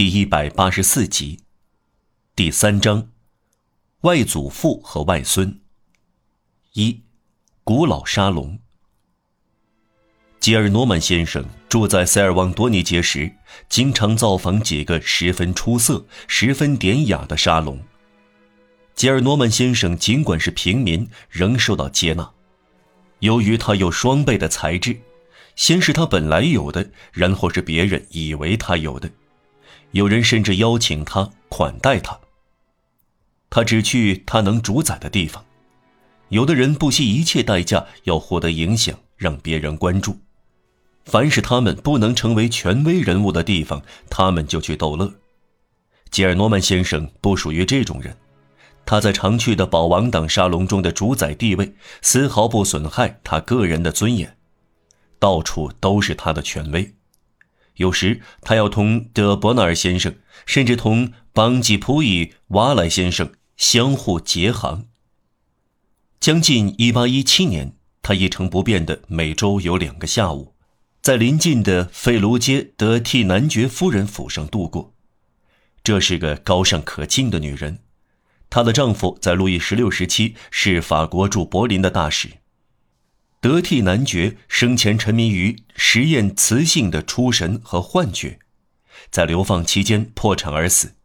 第一百八十四集，第三章，外祖父和外孙。一，古老沙龙。吉尔诺曼先生住在塞尔旺多尼街时，经常造访几个十分出色、十分典雅的沙龙。吉尔诺曼先生尽管是平民，仍受到接纳。由于他有双倍的才智，先是他本来有的，然后是别人以为他有的。有人甚至邀请他款待他。他只去他能主宰的地方。有的人不惜一切代价要获得影响，让别人关注。凡是他们不能成为权威人物的地方，他们就去逗乐。吉尔诺曼先生不属于这种人。他在常去的保王党沙龙中的主宰地位，丝毫不损害他个人的尊严。到处都是他的权威。有时他要同德伯纳尔先生，甚至同邦吉普伊瓦莱先生相互结行。将近1817年，他一成不变的每周有两个下午，在临近的费卢街德替男爵夫人府上度过。这是个高尚可敬的女人，她的丈夫在路易十六时期是法国驻柏林的大使。德替男爵生前沉迷于实验雌性的出神和幻觉，在流放期间破产而死，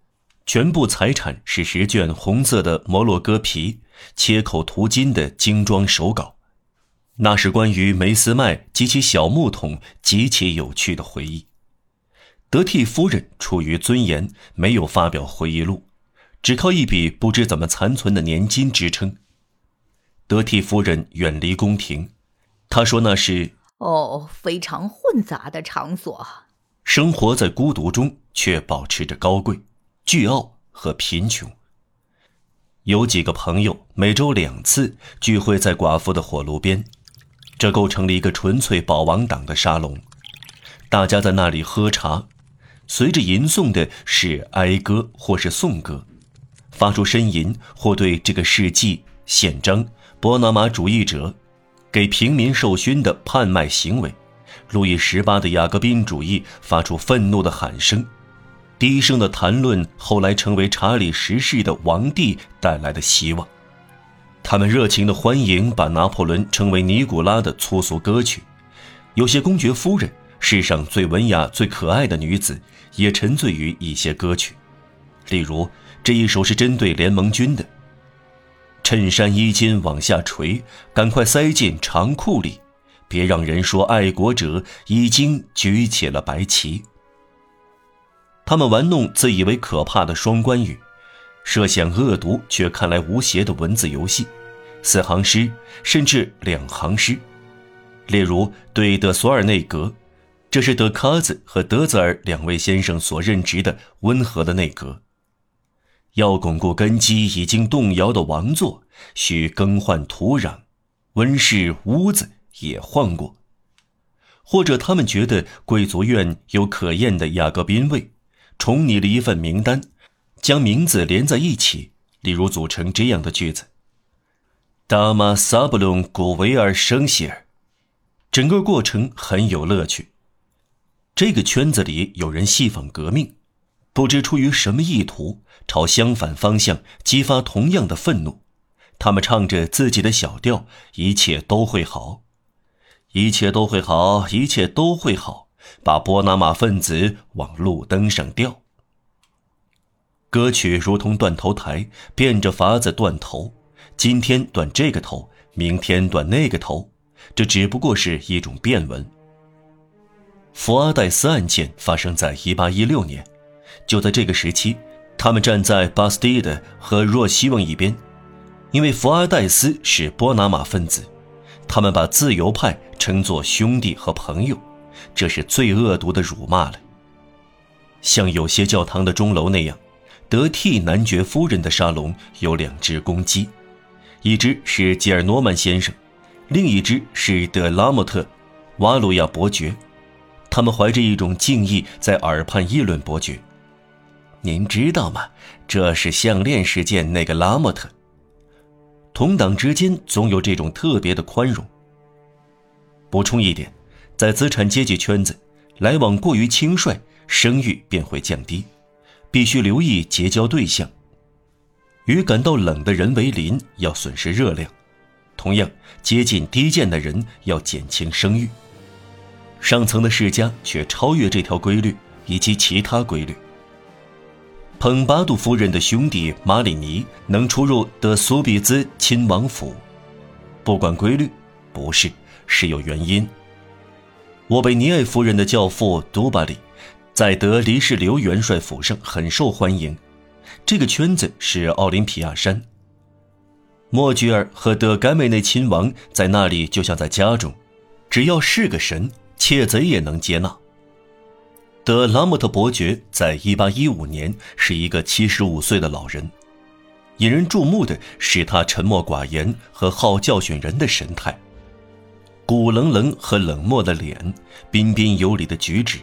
全部财产是十卷红色的摩洛哥皮切口涂金的精装手稿，那是关于梅斯麦及其小木桶极其有趣的回忆。德替夫人出于尊严，没有发表回忆录，只靠一笔不知怎么残存的年金支撑。德替夫人远离宫廷。他说：“那是哦，非常混杂的场所。生活在孤独中，却保持着高贵、倨傲和贫穷。有几个朋友每周两次聚会在寡妇的火炉边，这构成了一个纯粹保王党的沙龙。大家在那里喝茶，随着吟诵的是哀歌或是颂歌，发出呻吟或对这个世纪宪章、波拿马主义者。”给平民授勋的叛卖行为，路易十八的雅各宾主义发出愤怒的喊声，低声的谈论后来成为查理十世的王帝带来的希望。他们热情的欢迎把拿破仑称为尼古拉的粗俗歌曲。有些公爵夫人，世上最文雅、最可爱的女子，也沉醉于一些歌曲，例如这一首是针对联盟军的。衬衫衣襟往下垂，赶快塞进长裤里，别让人说爱国者已经举起了白旗。他们玩弄自以为可怕的双关语，设想恶毒却看来无邪的文字游戏，四行诗甚至两行诗，例如对德索尔内阁，这是德卡兹和德泽尔两位先生所任职的温和的内阁。要巩固根基已经动摇的王座，需更换土壤，温室屋子也换过。或者他们觉得贵族院有可厌的雅各宾味，重拟了一份名单，将名字连在一起，例如组成这样的句子：“达马萨布隆古维尔生希尔。”整个过程很有乐趣。这个圈子里有人戏仿革命。不知出于什么意图，朝相反方向激发同样的愤怒。他们唱着自己的小调，一切都会好，一切都会好，一切都会好，把波拿马分子往路灯上吊。歌曲如同断头台，变着法子断头，今天断这个头，明天断那个头，这只不过是一种变文。福阿戴斯案件发生在一八一六年。就在这个时期，他们站在巴斯蒂德和若希望一边，因为福尔戴斯是波拿马分子，他们把自由派称作兄弟和朋友，这是最恶毒的辱骂了。像有些教堂的钟楼那样，德替男爵夫人的沙龙有两只公鸡，一只是吉尔诺曼先生，另一只是德拉莫特，瓦鲁亚伯爵，他们怀着一种敬意在耳畔议论伯爵。您知道吗？这是项链事件那个拉莫特。同党之间总有这种特别的宽容。补充一点，在资产阶级圈子，来往过于轻率，声誉便会降低。必须留意结交对象。与感到冷的人为邻，要损失热量；同样，接近低贱的人要减轻声誉。上层的世家却超越这条规律以及其他规律。彭巴杜夫人的兄弟马里尼能出入德苏比兹亲王府，不管规律，不是是有原因。沃贝尼埃夫人的教父杜巴里，在德黎士留元帅府上很受欢迎。这个圈子是奥林匹亚山。莫居尔和德甘梅内亲王在那里就像在家中，只要是个神，窃贼也能接纳。德拉莫特伯爵在1815年是一个75岁的老人，引人注目的是他沉默寡言和好教训人的神态，骨冷冷和冷漠的脸，彬彬有礼的举止，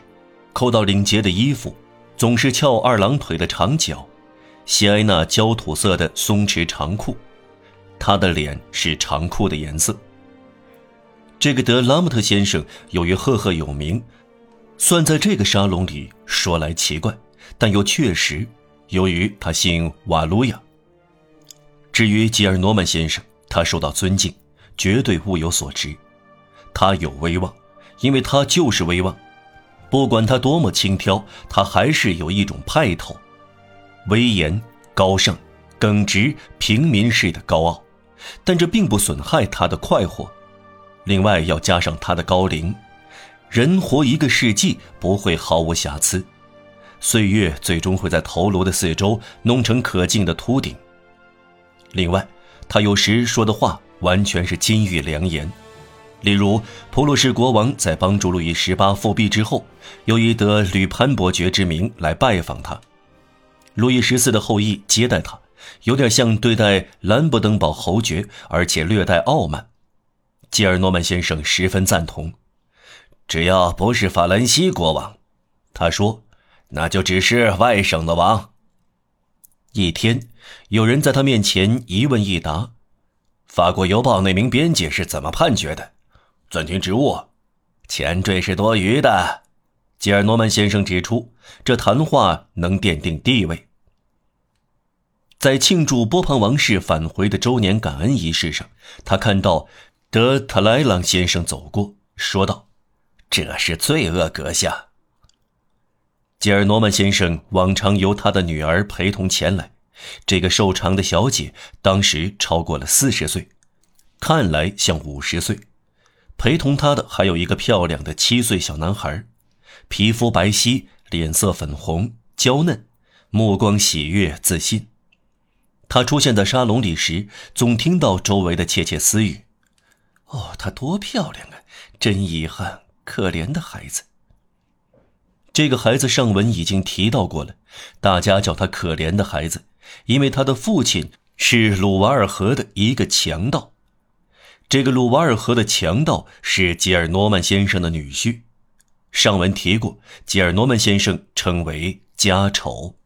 扣到领结的衣服，总是翘二郎腿的长脚。喜爱那焦土色的松弛长裤，他的脸是长裤的颜色。这个德拉姆特先生由于赫赫有名，算在这个沙龙里说来奇怪，但又确实，由于他姓瓦卢亚。至于吉尔诺曼先生，他受到尊敬，绝对物有所值。他有威望，因为他就是威望。不管他多么轻佻，他还是有一种派头。威严、高尚、耿直、平民式的高傲，但这并不损害他的快活。另外要加上他的高龄，人活一个世纪不会毫无瑕疵，岁月最终会在头颅的四周弄成可敬的秃顶。另外，他有时说的话完全是金玉良言。例如，普鲁士国王在帮助路易十八复辟之后，又以得吕潘伯爵之名来拜访他。路易十四的后裔接待他，有点像对待兰布登堡侯爵，而且略带傲慢。吉尔诺曼先生十分赞同。只要不是法兰西国王，他说，那就只是外省的王。一天，有人在他面前一问一答：“法国邮报那名编辑是怎么判决的？”暂停职务，前缀是多余的。吉尔诺曼先生指出，这谈话能奠定地位。在庆祝波旁王室返回的周年感恩仪式上，他看到德特莱朗先生走过，说道：“这是罪恶阁下。”吉尔诺曼先生往常由他的女儿陪同前来，这个瘦长的小姐当时超过了四十岁，看来像五十岁。陪同她的还有一个漂亮的七岁小男孩。皮肤白皙，脸色粉红娇嫩，目光喜悦自信。他出现在沙龙里时，总听到周围的窃窃私语：“哦，她多漂亮啊！真遗憾，可怜的孩子。”这个孩子上文已经提到过了，大家叫他“可怜的孩子”，因为他的父亲是鲁瓦尔河的一个强盗。这个鲁瓦尔河的强盗是吉尔诺曼先生的女婿。上文提过，吉尔诺曼先生称为家丑。